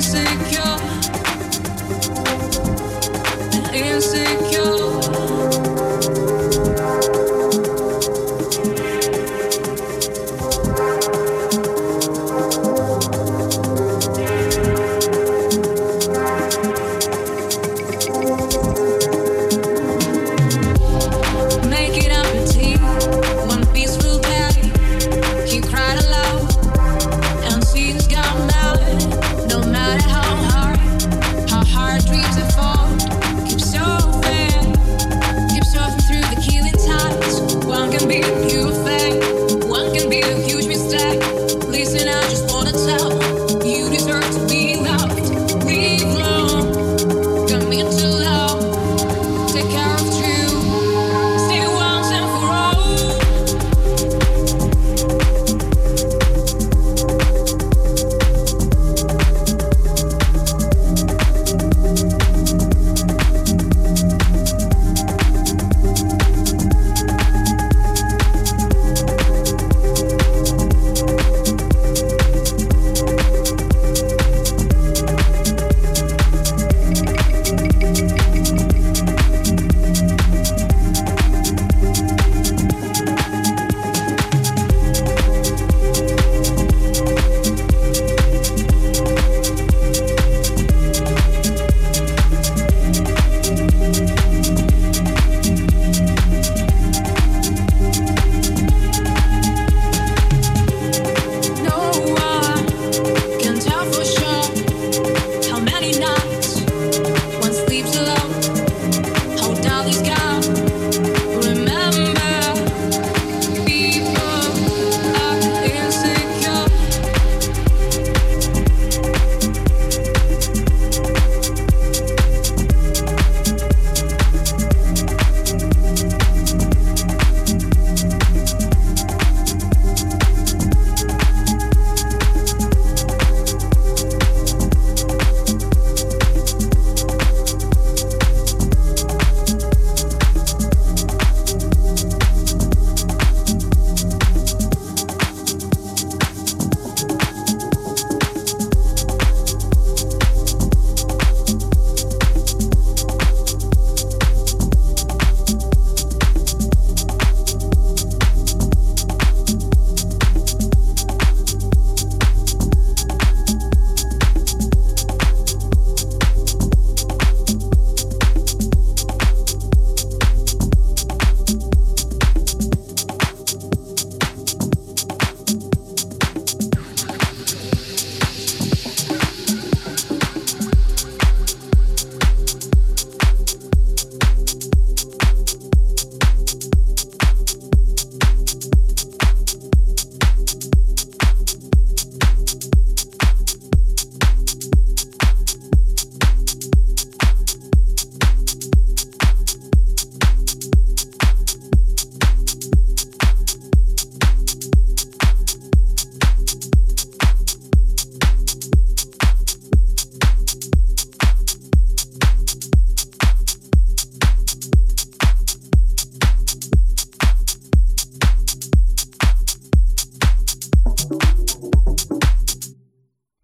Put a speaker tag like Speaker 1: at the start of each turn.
Speaker 1: insecure.